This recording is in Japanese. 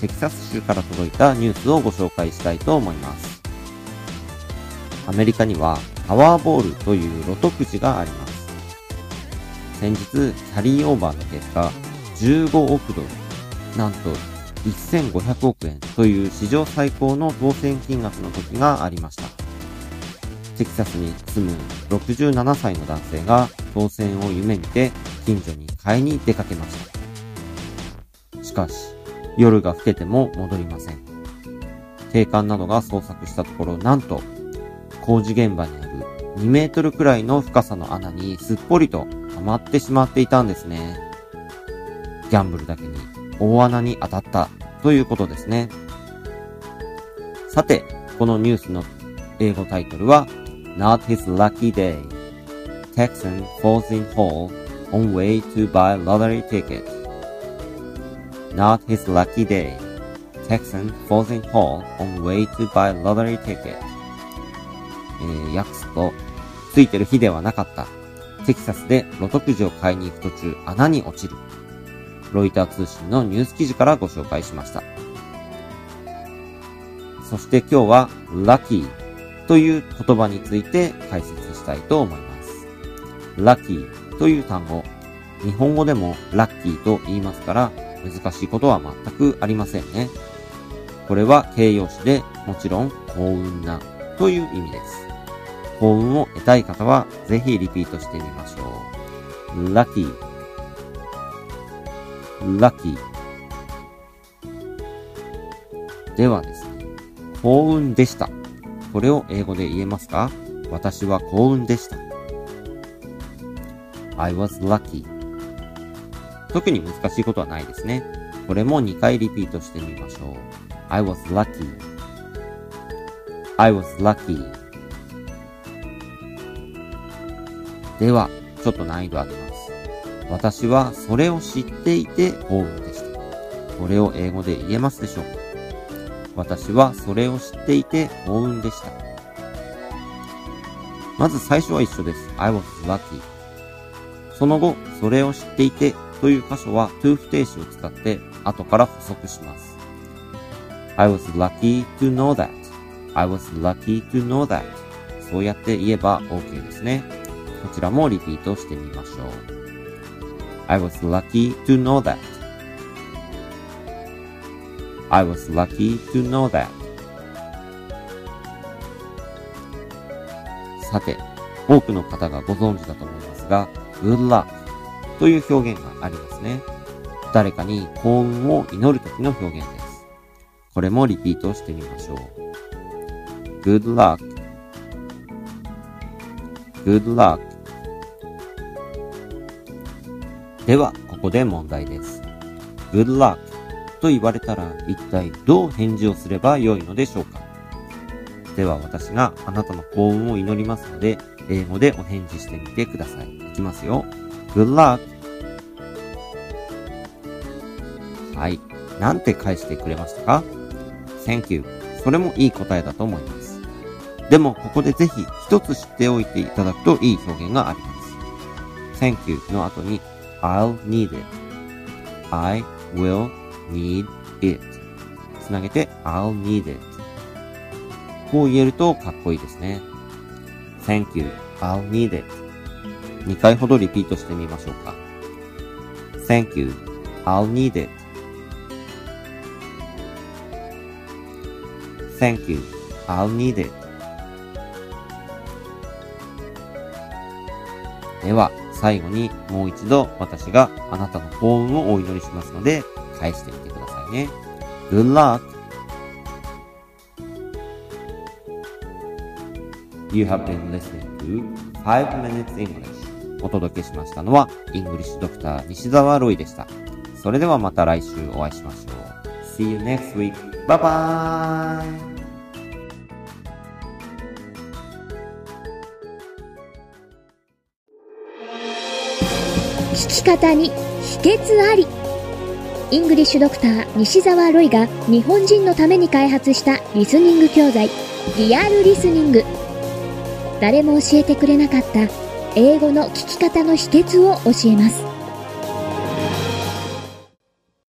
テキサス州から届いたニュースをご紹介したいと思います。アメリカにはパワーボールというロトくじがあります。先日キャリーオーバーの結果15億ドルなんと1500億円という史上最高の当選金額の時がありました。テキサスに住む67歳の男性が当選を夢見て近所に買いに出かけました。しかし夜が更けても戻りません警官などが捜索したところなんと工事現場にある2メートルくらいの深さの穴にすっぽりとはまってしまっていたんですね。ギャンブルだけに大穴に当たったということですね。さて、このニュースの英語タイトルは Not his lucky day. Texan falls in hole on way to buy lottery ticket. Not his lucky day. Texan falls in hole on way to buy lottery ticket. えー、訳すと、ついてる日ではなかった。テキサスでロトくじを買いに行く途中穴に落ちる。ロイター通信のニュース記事からご紹介しました。そして今日は lucky という言葉について解説したいと思います。lucky という単語、日本語でもラッキーと言いますから難しいことは全くありませんね。これは形容詞でもちろん幸運なという意味です。幸運を得たい方は、ぜひリピートしてみましょう。ラッキー。ラッキー。ではですね、幸運でした。これを英語で言えますか？私は幸運でした。I was lucky. 特に難しいことはないですね。これも2回リピートしてみましょう。I was lucky. I was lucky. では、ちょっと難易度上げます。私はそれを知っていて幸運でした。これを英語で言えますでしょうか？私はそれを知っていて幸運でした。まず最初は一緒です。I was lucky. その後、それを知っていてという箇所は to 不定詞を使って後から補足します。I was lucky to know that. I was lucky to know that. そうやって言えば OK ですね。こちらもリピートしてみましょう。I was lucky to know that. I was lucky to know that. さて、多くの方がご存知だと思いますが、good luck という表現がありますね。誰かに幸運を祈るときの表現です。これもリピートしてみましょう。good luck good luck では、ここで問題です。good luck と言われたら一体どう返事をすればよいのでしょうかでは私があなたの幸運を祈りますので、英語でお返事してみてください。いきますよ。Good luck はい。なんて返してくれましたか ?thank you それもいい答えだと思います。でも、ここでぜひ一つ知っておいていただくといい表現があります。thank you の後に I'll need it. I will need it. つなげて I'll need it. こう言えるとかっこいいですね。Thank you. I'll need it. 2回ほどリピートしてみましょうか。Thank you. I'll need it. Thank you. I'll need it. では、最後にもう一度私があなたの幸運をお祈りしますので、返してみてくださいね。Good luck! You have been listening to 5 Minutes English お届けしましたのは、 English Doctor 西澤ロイでした。それではまた来週お会いしましょう。See you next week. Bye bye! 聞き方に秘訣あり English Doctor 西澤ロイが日本人のために開発したリスニング教材リアルリスニング誰も教えてくれなかった英語の聞き方の秘訣を教えます。